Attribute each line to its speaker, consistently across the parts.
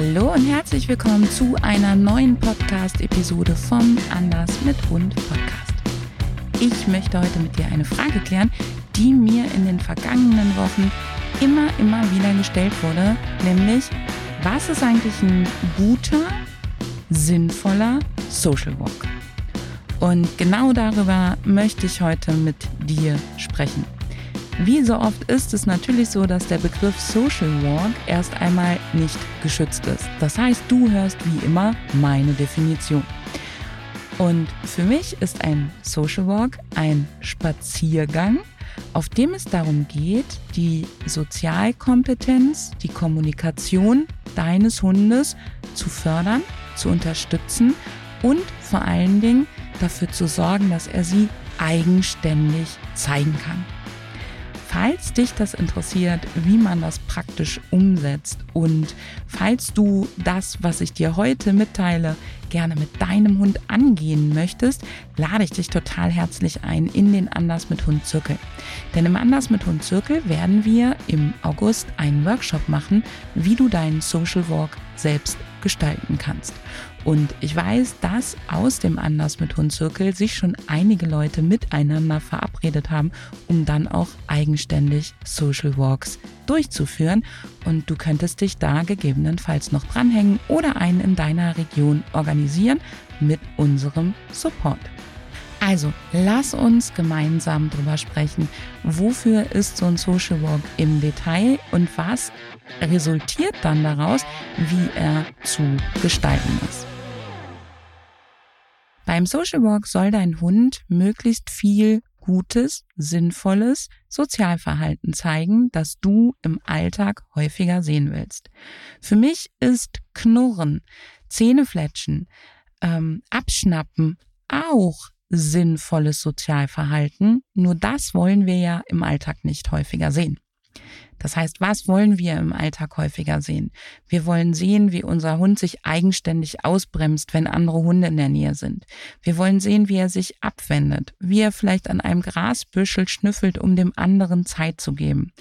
Speaker 1: Hallo und herzlich willkommen zu einer neuen Podcast-Episode vom Anders mit Hund Podcast. Ich möchte heute mit dir eine Frage klären, die mir in den vergangenen Wochen immer, immer wieder gestellt wurde, nämlich, was ist eigentlich ein guter, sinnvoller Social Walk? Und genau darüber möchte ich heute mit dir sprechen. Wie so oft ist es natürlich so, dass der Begriff Social Walk erst einmal nicht geschützt ist. Das heißt, du hörst wie immer meine Definition. Und für mich ist ein Social Walk ein Spaziergang, auf dem es darum geht, die Sozialkompetenz, die Kommunikation deines Hundes zu fördern, zu unterstützen und vor allen Dingen dafür zu sorgen, dass er sie eigenständig zeigen kann. Falls dich das interessiert, wie man das praktisch umsetzt und falls du das, was ich dir heute mitteile, gerne mit deinem Hund angehen möchtest, lade ich dich total herzlich ein in den Anders mit Hund Zirkel. Denn im Anders mit Hund Zirkel werden wir im August einen Workshop machen, wie du deinen Social Walk selbst gestalten kannst. Und ich weiß, dass aus dem Anders mit Hund Zirkel sich schon einige Leute miteinander verabredet haben, um dann auch eigenständig Social Walks durchzuführen. Und du könntest dich da gegebenenfalls noch dranhängen oder einen in deiner Region organisieren mit unserem Support. Also, lass uns gemeinsam drüber sprechen, wofür ist so ein Social Walk im Detail und was resultiert dann daraus, wie er zu gestalten ist. Beim Social Walk soll dein Hund möglichst viel gutes, sinnvolles Sozialverhalten zeigen, das du im Alltag häufiger sehen willst. Für mich ist Knurren, Zähnefletschen, ähm, Abschnappen auch sinnvolles Sozialverhalten. Nur das wollen wir ja im Alltag nicht häufiger sehen. Das heißt, was wollen wir im Alltag häufiger sehen? Wir wollen sehen, wie unser Hund sich eigenständig ausbremst, wenn andere Hunde in der Nähe sind. Wir wollen sehen, wie er sich abwendet, wie er vielleicht an einem Grasbüschel schnüffelt, um dem anderen Zeit zu geben.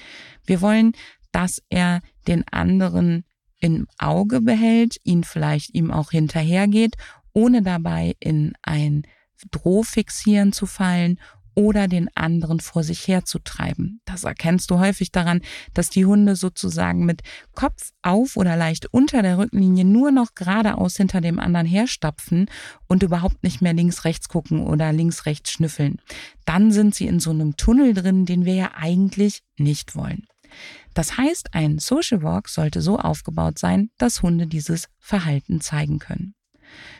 Speaker 1: Wir wollen, dass er den anderen im Auge behält, ihn vielleicht ihm auch hinterhergeht, ohne dabei in ein Drohfixieren zu fallen oder den anderen vor sich herzutreiben. Das erkennst du häufig daran, dass die Hunde sozusagen mit Kopf auf oder leicht unter der Rückenlinie nur noch geradeaus hinter dem anderen herstapfen und überhaupt nicht mehr links, rechts gucken oder links, rechts schnüffeln. Dann sind sie in so einem Tunnel drin, den wir ja eigentlich nicht wollen. Das heißt, ein Social Walk sollte so aufgebaut sein, dass Hunde dieses Verhalten zeigen können.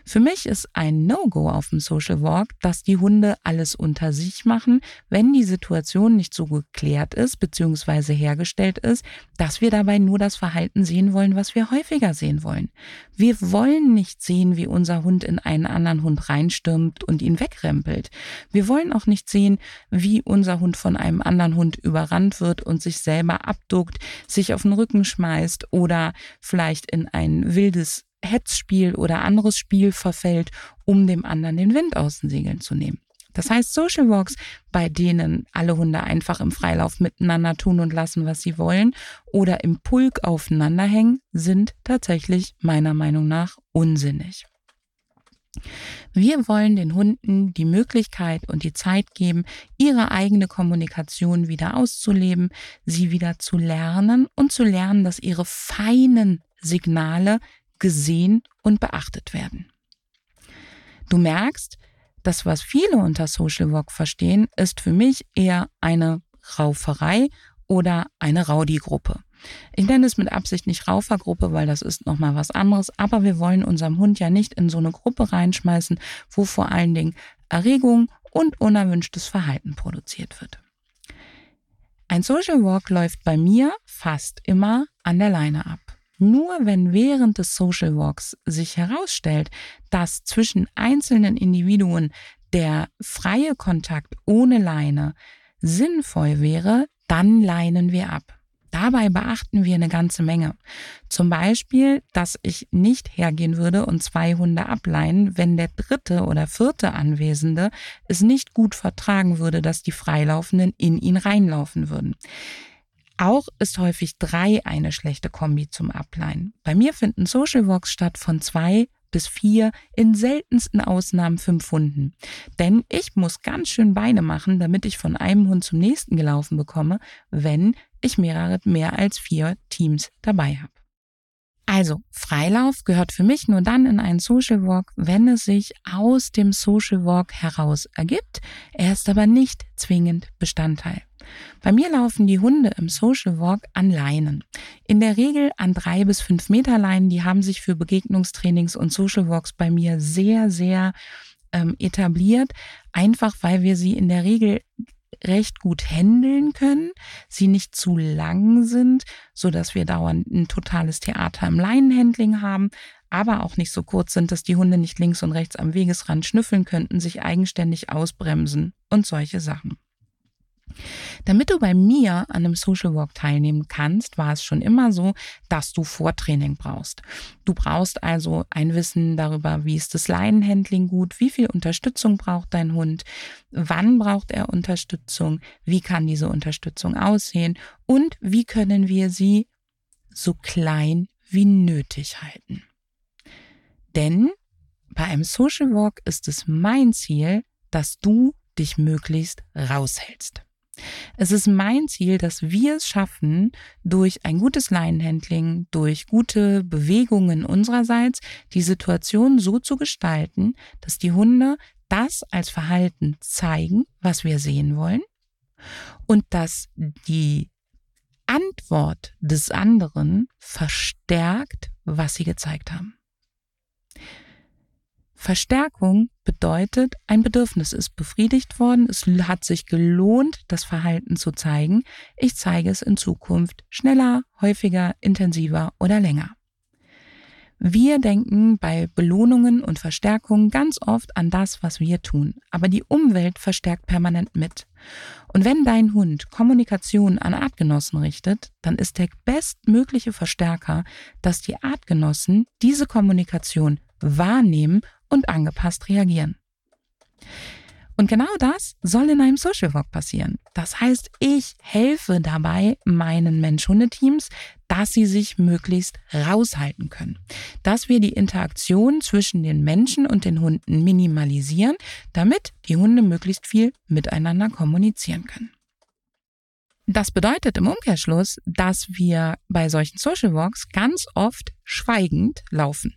Speaker 1: Für mich ist ein No-Go auf dem Social Walk, dass die Hunde alles unter sich machen, wenn die Situation nicht so geklärt ist bzw. hergestellt ist, dass wir dabei nur das Verhalten sehen wollen, was wir häufiger sehen wollen. Wir wollen nicht sehen, wie unser Hund in einen anderen Hund reinstürmt und ihn wegrempelt. Wir wollen auch nicht sehen, wie unser Hund von einem anderen Hund überrannt wird und sich selber abduckt, sich auf den Rücken schmeißt oder vielleicht in ein wildes Hetzspiel oder anderes Spiel verfällt, um dem anderen den Wind aus den Segeln zu nehmen. Das heißt, Social Walks, bei denen alle Hunde einfach im Freilauf miteinander tun und lassen, was sie wollen, oder im Pulk aufeinander hängen, sind tatsächlich meiner Meinung nach unsinnig. Wir wollen den Hunden die Möglichkeit und die Zeit geben, ihre eigene Kommunikation wieder auszuleben, sie wieder zu lernen und zu lernen, dass ihre feinen Signale gesehen und beachtet werden. Du merkst, das, was viele unter Social Work verstehen, ist für mich eher eine Rauferei oder eine Rowdy-Gruppe. Ich nenne es mit Absicht nicht Raufergruppe, weil das ist nochmal was anderes, aber wir wollen unserem Hund ja nicht in so eine Gruppe reinschmeißen, wo vor allen Dingen Erregung und unerwünschtes Verhalten produziert wird. Ein Social Walk läuft bei mir fast immer an der Leine ab. Nur wenn während des Social Walks sich herausstellt, dass zwischen einzelnen Individuen der freie Kontakt ohne Leine sinnvoll wäre, dann leinen wir ab. Dabei beachten wir eine ganze Menge. Zum Beispiel, dass ich nicht hergehen würde und zwei Hunde ableinen, wenn der dritte oder vierte Anwesende es nicht gut vertragen würde, dass die Freilaufenden in ihn reinlaufen würden. Auch ist häufig drei eine schlechte Kombi zum Ableihen. Bei mir finden Social Walks statt von zwei bis vier, in seltensten Ausnahmen fünf Hunden. Denn ich muss ganz schön Beine machen, damit ich von einem Hund zum nächsten gelaufen bekomme, wenn ich mehrere, mehr als vier Teams dabei habe. Also, Freilauf gehört für mich nur dann in einen Social Walk, wenn es sich aus dem Social Walk heraus ergibt. Er ist aber nicht zwingend Bestandteil. Bei mir laufen die Hunde im Social Walk an Leinen. In der Regel an drei bis fünf Meter Leinen. Die haben sich für Begegnungstrainings und Social Walks bei mir sehr, sehr ähm, etabliert. Einfach weil wir sie in der Regel recht gut handeln können, sie nicht zu lang sind, so dass wir dauernd ein totales Theater im Leinenhandling haben, aber auch nicht so kurz sind, dass die Hunde nicht links und rechts am Wegesrand schnüffeln könnten, sich eigenständig ausbremsen und solche Sachen. Damit du bei mir an einem Social Walk teilnehmen kannst, war es schon immer so, dass du Vortraining brauchst. Du brauchst also ein Wissen darüber, wie ist das Leinenhandling gut, wie viel Unterstützung braucht dein Hund, wann braucht er Unterstützung, wie kann diese Unterstützung aussehen und wie können wir sie so klein wie nötig halten. Denn bei einem Social Walk ist es mein Ziel, dass du dich möglichst raushältst. Es ist mein Ziel, dass wir es schaffen, durch ein gutes Leinenhandling, durch gute Bewegungen unsererseits, die Situation so zu gestalten, dass die Hunde das als Verhalten zeigen, was wir sehen wollen und dass die Antwort des anderen verstärkt, was sie gezeigt haben. Verstärkung bedeutet, ein Bedürfnis ist befriedigt worden, es hat sich gelohnt, das Verhalten zu zeigen. Ich zeige es in Zukunft schneller, häufiger, intensiver oder länger. Wir denken bei Belohnungen und Verstärkungen ganz oft an das, was wir tun, aber die Umwelt verstärkt permanent mit. Und wenn dein Hund Kommunikation an Artgenossen richtet, dann ist der bestmögliche Verstärker, dass die Artgenossen diese Kommunikation wahrnehmen und angepasst reagieren. Und genau das soll in einem Social Walk passieren. Das heißt, ich helfe dabei meinen Mensch-Hunde-Teams, dass sie sich möglichst raushalten können. Dass wir die Interaktion zwischen den Menschen und den Hunden minimalisieren, damit die Hunde möglichst viel miteinander kommunizieren können. Das bedeutet im Umkehrschluss, dass wir bei solchen Social Walks ganz oft schweigend laufen.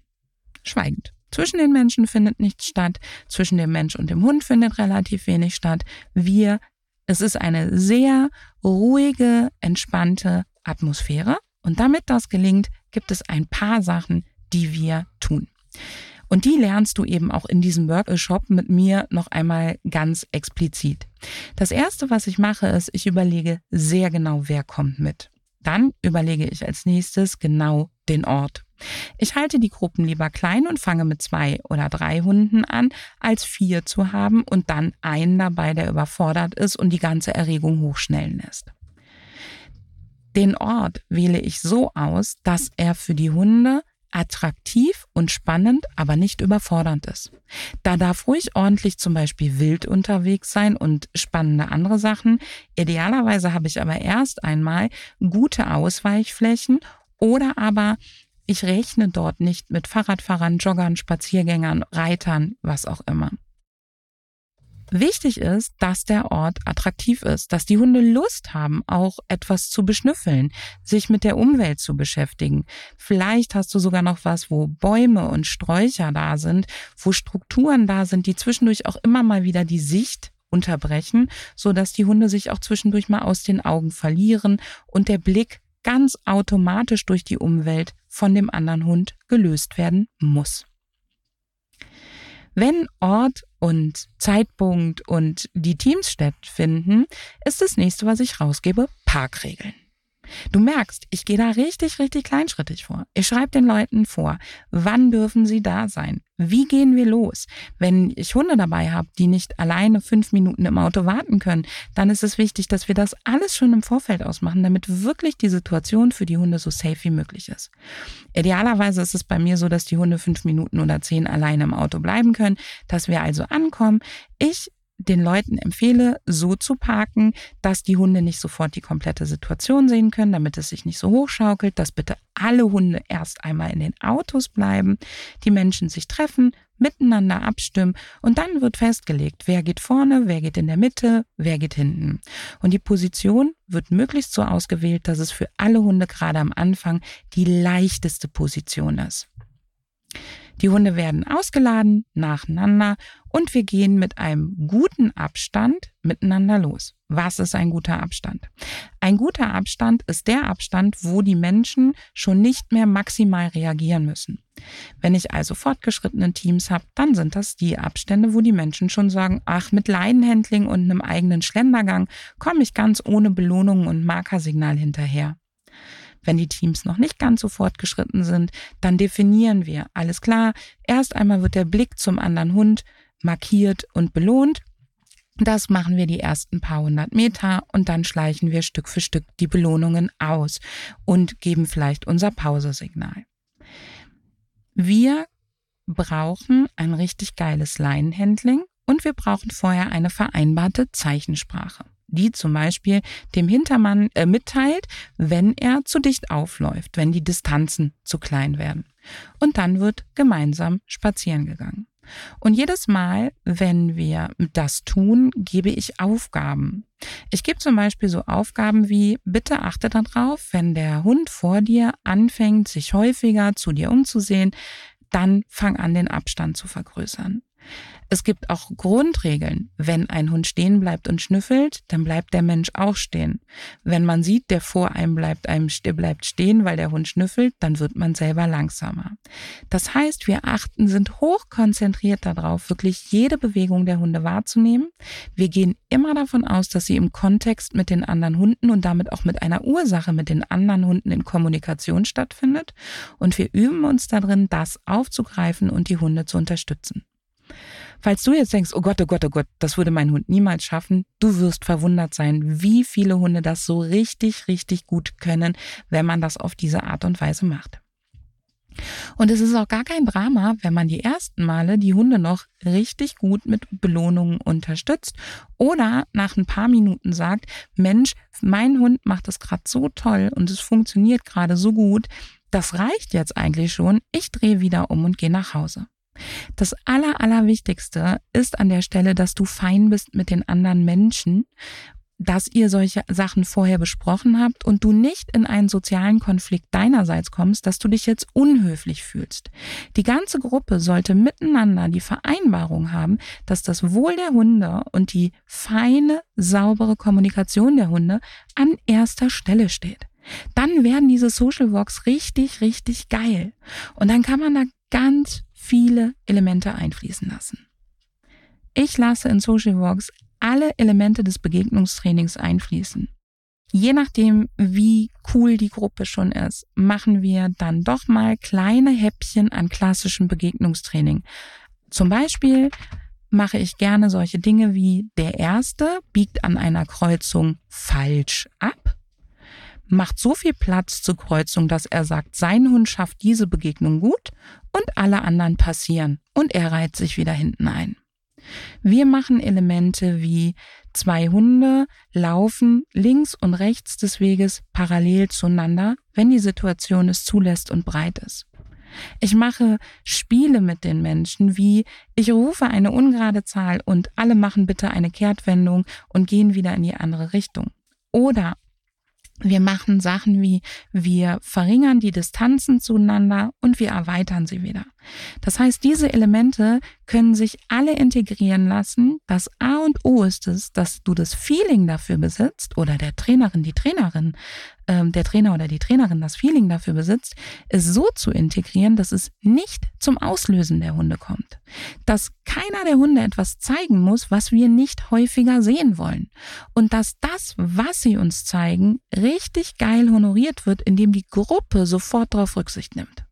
Speaker 1: Schweigend. Zwischen den Menschen findet nichts statt, zwischen dem Mensch und dem Hund findet relativ wenig statt. Wir, es ist eine sehr ruhige, entspannte Atmosphäre. Und damit das gelingt, gibt es ein paar Sachen, die wir tun. Und die lernst du eben auch in diesem Workshop mit mir noch einmal ganz explizit. Das erste, was ich mache, ist, ich überlege sehr genau, wer kommt mit. Dann überlege ich als nächstes genau den Ort. Ich halte die Gruppen lieber klein und fange mit zwei oder drei Hunden an, als vier zu haben und dann einen dabei, der überfordert ist und die ganze Erregung hochschnellen lässt. Den Ort wähle ich so aus, dass er für die Hunde attraktiv und spannend, aber nicht überfordernd ist. Da darf ruhig ordentlich zum Beispiel wild unterwegs sein und spannende andere Sachen. Idealerweise habe ich aber erst einmal gute Ausweichflächen oder aber ich rechne dort nicht mit Fahrradfahrern, Joggern, Spaziergängern, Reitern, was auch immer. Wichtig ist, dass der Ort attraktiv ist, dass die Hunde Lust haben, auch etwas zu beschnüffeln, sich mit der Umwelt zu beschäftigen. Vielleicht hast du sogar noch was, wo Bäume und Sträucher da sind, wo Strukturen da sind, die zwischendurch auch immer mal wieder die Sicht unterbrechen, so dass die Hunde sich auch zwischendurch mal aus den Augen verlieren und der Blick ganz automatisch durch die Umwelt von dem anderen Hund gelöst werden muss. Wenn Ort und Zeitpunkt und die Teams stattfinden, ist das nächste, was ich rausgebe, Parkregeln. Du merkst, ich gehe da richtig, richtig kleinschrittig vor. Ich schreibe den Leuten vor, wann dürfen sie da sein? Wie gehen wir los? Wenn ich Hunde dabei habe, die nicht alleine fünf Minuten im Auto warten können, dann ist es wichtig, dass wir das alles schon im Vorfeld ausmachen, damit wirklich die Situation für die Hunde so safe wie möglich ist. Idealerweise ist es bei mir so, dass die Hunde fünf Minuten oder zehn alleine im Auto bleiben können, dass wir also ankommen. Ich den Leuten empfehle, so zu parken, dass die Hunde nicht sofort die komplette Situation sehen können, damit es sich nicht so hochschaukelt, dass bitte alle Hunde erst einmal in den Autos bleiben, die Menschen sich treffen, miteinander abstimmen und dann wird festgelegt, wer geht vorne, wer geht in der Mitte, wer geht hinten. Und die Position wird möglichst so ausgewählt, dass es für alle Hunde gerade am Anfang die leichteste Position ist. Die Hunde werden ausgeladen, nacheinander und wir gehen mit einem guten Abstand miteinander los. Was ist ein guter Abstand? Ein guter Abstand ist der Abstand, wo die Menschen schon nicht mehr maximal reagieren müssen. Wenn ich also fortgeschrittene Teams habe, dann sind das die Abstände, wo die Menschen schon sagen, ach, mit Leinenhandling und einem eigenen Schlendergang komme ich ganz ohne Belohnung und Markersignal hinterher. Wenn die Teams noch nicht ganz so fortgeschritten sind, dann definieren wir, alles klar, erst einmal wird der Blick zum anderen Hund markiert und belohnt. Das machen wir die ersten paar hundert Meter und dann schleichen wir Stück für Stück die Belohnungen aus und geben vielleicht unser Pausesignal. Wir brauchen ein richtig geiles Leinenhandling und wir brauchen vorher eine vereinbarte Zeichensprache die zum Beispiel dem Hintermann äh, mitteilt, wenn er zu dicht aufläuft, wenn die Distanzen zu klein werden. Und dann wird gemeinsam spazieren gegangen. Und jedes Mal, wenn wir das tun, gebe ich Aufgaben. Ich gebe zum Beispiel so Aufgaben wie, bitte achte darauf, wenn der Hund vor dir anfängt, sich häufiger zu dir umzusehen, dann fang an, den Abstand zu vergrößern. Es gibt auch Grundregeln. Wenn ein Hund stehen bleibt und schnüffelt, dann bleibt der Mensch auch stehen. Wenn man sieht, der vor einem bleibt, einem bleibt stehen, weil der Hund schnüffelt, dann wird man selber langsamer. Das heißt, wir achten, sind hochkonzentriert darauf, wirklich jede Bewegung der Hunde wahrzunehmen. Wir gehen immer davon aus, dass sie im Kontext mit den anderen Hunden und damit auch mit einer Ursache mit den anderen Hunden in Kommunikation stattfindet. Und wir üben uns darin, das aufzugreifen und die Hunde zu unterstützen. Falls du jetzt denkst, oh Gott, oh Gott, oh Gott, das würde mein Hund niemals schaffen, du wirst verwundert sein, wie viele Hunde das so richtig, richtig gut können, wenn man das auf diese Art und Weise macht. Und es ist auch gar kein Drama, wenn man die ersten Male die Hunde noch richtig gut mit Belohnungen unterstützt oder nach ein paar Minuten sagt, Mensch, mein Hund macht es gerade so toll und es funktioniert gerade so gut, das reicht jetzt eigentlich schon, ich drehe wieder um und gehe nach Hause. Das Aller, Allerwichtigste ist an der Stelle, dass du fein bist mit den anderen Menschen, dass ihr solche Sachen vorher besprochen habt und du nicht in einen sozialen Konflikt deinerseits kommst, dass du dich jetzt unhöflich fühlst. Die ganze Gruppe sollte miteinander die Vereinbarung haben, dass das Wohl der Hunde und die feine, saubere Kommunikation der Hunde an erster Stelle steht. Dann werden diese Social Walks richtig, richtig geil. Und dann kann man da ganz viele Elemente einfließen lassen. Ich lasse in Social Walks alle Elemente des Begegnungstrainings einfließen. Je nachdem, wie cool die Gruppe schon ist, machen wir dann doch mal kleine Häppchen an klassischem Begegnungstraining. Zum Beispiel mache ich gerne solche Dinge wie der erste biegt an einer Kreuzung falsch ab macht so viel Platz zur Kreuzung, dass er sagt, sein Hund schafft diese Begegnung gut und alle anderen passieren und er reiht sich wieder hinten ein. Wir machen Elemente wie zwei Hunde laufen links und rechts des Weges parallel zueinander, wenn die Situation es zulässt und breit ist. Ich mache Spiele mit den Menschen wie ich rufe eine ungerade Zahl und alle machen bitte eine Kehrtwendung und gehen wieder in die andere Richtung. Oder wir machen Sachen wie wir verringern die Distanzen zueinander und wir erweitern sie wieder. Das heißt, diese Elemente können sich alle integrieren lassen. Das A und O ist es, dass du das Feeling dafür besitzt oder der Trainerin, die Trainerin, ähm, der Trainer oder die Trainerin das Feeling dafür besitzt, es so zu integrieren, dass es nicht zum Auslösen der Hunde kommt. Dass keiner der Hunde etwas zeigen muss, was wir nicht häufiger sehen wollen. Und dass das, was sie uns zeigen, richtig geil honoriert wird, indem die Gruppe sofort darauf Rücksicht nimmt.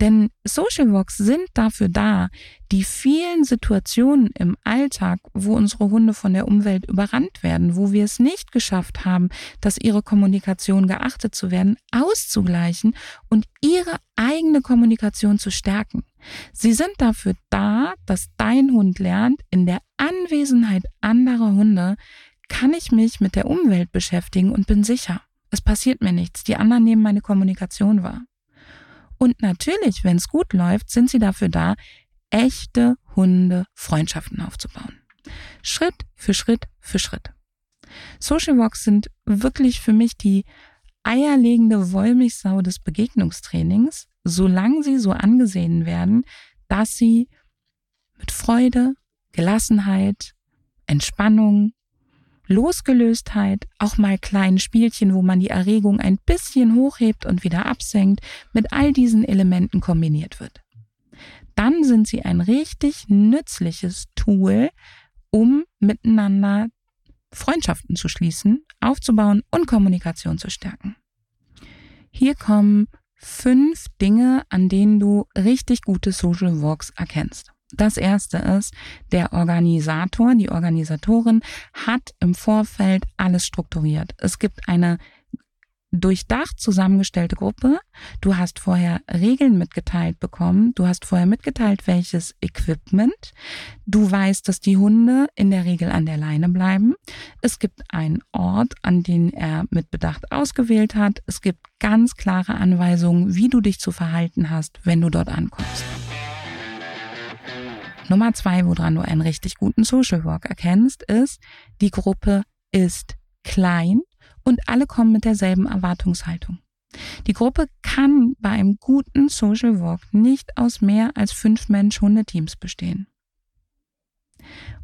Speaker 1: Denn Social Walks sind dafür da, die vielen Situationen im Alltag, wo unsere Hunde von der Umwelt überrannt werden, wo wir es nicht geschafft haben, dass ihre Kommunikation geachtet zu werden, auszugleichen und ihre eigene Kommunikation zu stärken. Sie sind dafür da, dass dein Hund lernt, in der Anwesenheit anderer Hunde kann ich mich mit der Umwelt beschäftigen und bin sicher. Es passiert mir nichts. Die anderen nehmen meine Kommunikation wahr. Und natürlich, wenn es gut läuft, sind sie dafür da, echte Hunde-Freundschaften aufzubauen. Schritt für Schritt für Schritt. Social Walks sind wirklich für mich die eierlegende Wollmilchsau des Begegnungstrainings, solange sie so angesehen werden, dass sie mit Freude, Gelassenheit, Entspannung, Losgelöstheit, auch mal kleinen Spielchen, wo man die Erregung ein bisschen hochhebt und wieder absenkt, mit all diesen Elementen kombiniert wird. Dann sind sie ein richtig nützliches Tool, um miteinander Freundschaften zu schließen, aufzubauen und Kommunikation zu stärken. Hier kommen fünf Dinge, an denen du richtig gute Social Walks erkennst. Das erste ist, der Organisator, die Organisatorin hat im Vorfeld alles strukturiert. Es gibt eine durchdacht zusammengestellte Gruppe. Du hast vorher Regeln mitgeteilt bekommen. Du hast vorher mitgeteilt, welches Equipment. Du weißt, dass die Hunde in der Regel an der Leine bleiben. Es gibt einen Ort, an den er mit Bedacht ausgewählt hat. Es gibt ganz klare Anweisungen, wie du dich zu verhalten hast, wenn du dort ankommst. Nummer zwei, woran du einen richtig guten Social Work erkennst, ist, die Gruppe ist klein und alle kommen mit derselben Erwartungshaltung. Die Gruppe kann bei einem guten Social Walk nicht aus mehr als fünf Mensch-Hundeteams bestehen.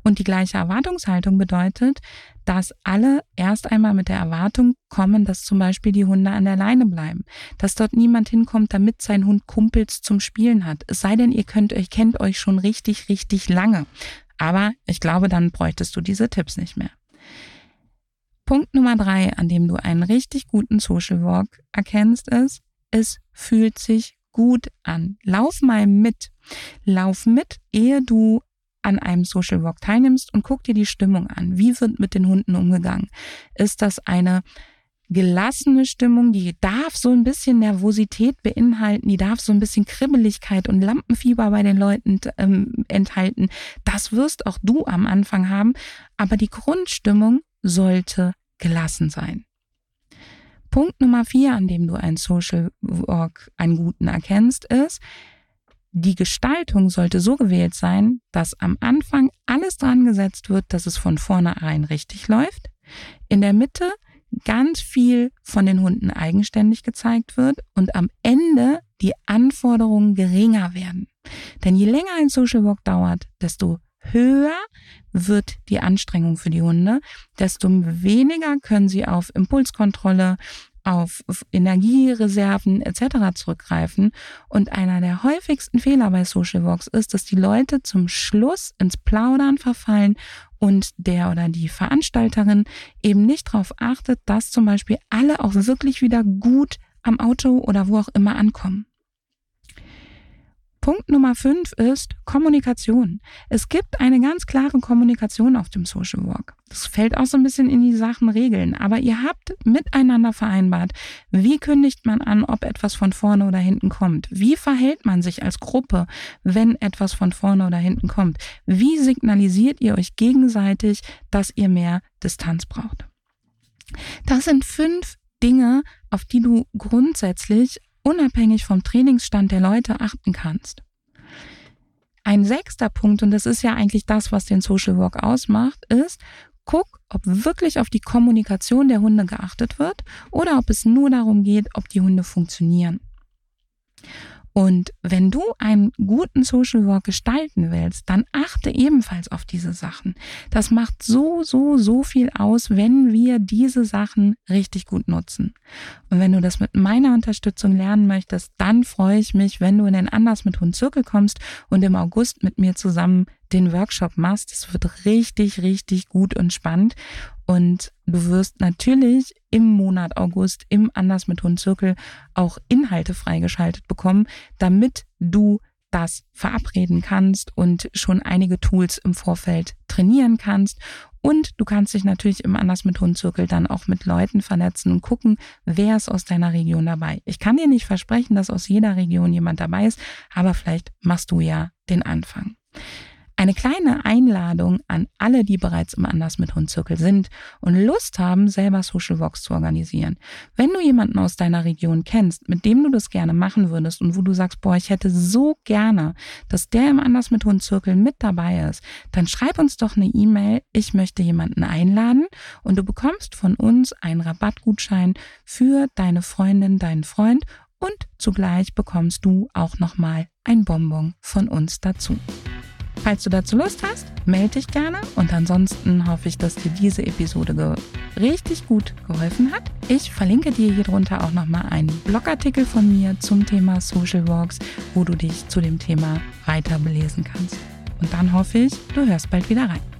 Speaker 1: Und die gleiche Erwartungshaltung bedeutet, dass alle erst einmal mit der Erwartung kommen, dass zum Beispiel die Hunde an der Leine bleiben, dass dort niemand hinkommt, damit sein Hund Kumpels zum Spielen hat. Es sei denn, ihr könnt euch, kennt euch schon richtig, richtig lange. Aber ich glaube, dann bräuchtest du diese Tipps nicht mehr. Punkt Nummer drei, an dem du einen richtig guten Social Walk erkennst, ist, es fühlt sich gut an. Lauf mal mit. Lauf mit, ehe du an einem Social Walk teilnimmst und guck dir die Stimmung an. Wie wird mit den Hunden umgegangen? Ist das eine gelassene Stimmung, die darf so ein bisschen Nervosität beinhalten, die darf so ein bisschen Kribbeligkeit und Lampenfieber bei den Leuten ähm, enthalten. Das wirst auch du am Anfang haben, aber die Grundstimmung sollte gelassen sein. Punkt Nummer vier, an dem du einen Social Work, einen guten erkennst, ist, die Gestaltung sollte so gewählt sein, dass am Anfang alles dran gesetzt wird, dass es von vornherein richtig läuft. In der Mitte ganz viel von den Hunden eigenständig gezeigt wird und am Ende die Anforderungen geringer werden. Denn je länger ein Social Walk dauert, desto höher wird die Anstrengung für die Hunde, desto weniger können sie auf Impulskontrolle, auf Energiereserven etc. zurückgreifen. Und einer der häufigsten Fehler bei Social Walks ist, dass die Leute zum Schluss ins Plaudern verfallen und der oder die Veranstalterin eben nicht darauf achtet, dass zum Beispiel alle auch wirklich wieder gut am Auto oder wo auch immer ankommen. Punkt Nummer fünf ist Kommunikation. Es gibt eine ganz klare Kommunikation auf dem Social Walk. Das fällt auch so ein bisschen in die Sachen Regeln, aber ihr habt miteinander vereinbart, wie kündigt man an, ob etwas von vorne oder hinten kommt? Wie verhält man sich als Gruppe, wenn etwas von vorne oder hinten kommt? Wie signalisiert ihr euch gegenseitig, dass ihr mehr Distanz braucht? Das sind fünf Dinge, auf die du grundsätzlich unabhängig vom Trainingsstand der Leute achten kannst. Ein sechster Punkt, und das ist ja eigentlich das, was den Social Work ausmacht, ist, guck, ob wirklich auf die Kommunikation der Hunde geachtet wird oder ob es nur darum geht, ob die Hunde funktionieren. Und wenn du einen guten Social Work gestalten willst, dann achte ebenfalls auf diese Sachen. Das macht so, so, so viel aus, wenn wir diese Sachen richtig gut nutzen. Und wenn du das mit meiner Unterstützung lernen möchtest, dann freue ich mich, wenn du in den Anders mit Hund Zirkel kommst und im August mit mir zusammen den Workshop machst. Es wird richtig, richtig gut und spannend. Und du wirst natürlich im Monat August im Anders mit Hund Zirkel auch Inhalte freigeschaltet bekommen, damit du das verabreden kannst und schon einige Tools im Vorfeld trainieren kannst. Und du kannst dich natürlich im Anders mit Hundzirkel dann auch mit Leuten vernetzen und gucken, wer ist aus deiner Region dabei. Ich kann dir nicht versprechen, dass aus jeder Region jemand dabei ist, aber vielleicht machst du ja den Anfang. Eine kleine Einladung an alle, die bereits im Anders mit Hundzirkel sind und Lust haben, selber Social Walks zu organisieren. Wenn du jemanden aus deiner Region kennst, mit dem du das gerne machen würdest und wo du sagst, boah, ich hätte so gerne, dass der im Anders mit Hundzirkel mit dabei ist, dann schreib uns doch eine E-Mail. Ich möchte jemanden einladen und du bekommst von uns einen Rabattgutschein für deine Freundin, deinen Freund und zugleich bekommst du auch nochmal ein Bonbon von uns dazu. Falls du dazu Lust hast, melde dich gerne und ansonsten hoffe ich, dass dir diese Episode richtig gut geholfen hat. Ich verlinke dir hier drunter auch nochmal einen Blogartikel von mir zum Thema Social Walks, wo du dich zu dem Thema weiter belesen kannst. Und dann hoffe ich, du hörst bald wieder rein.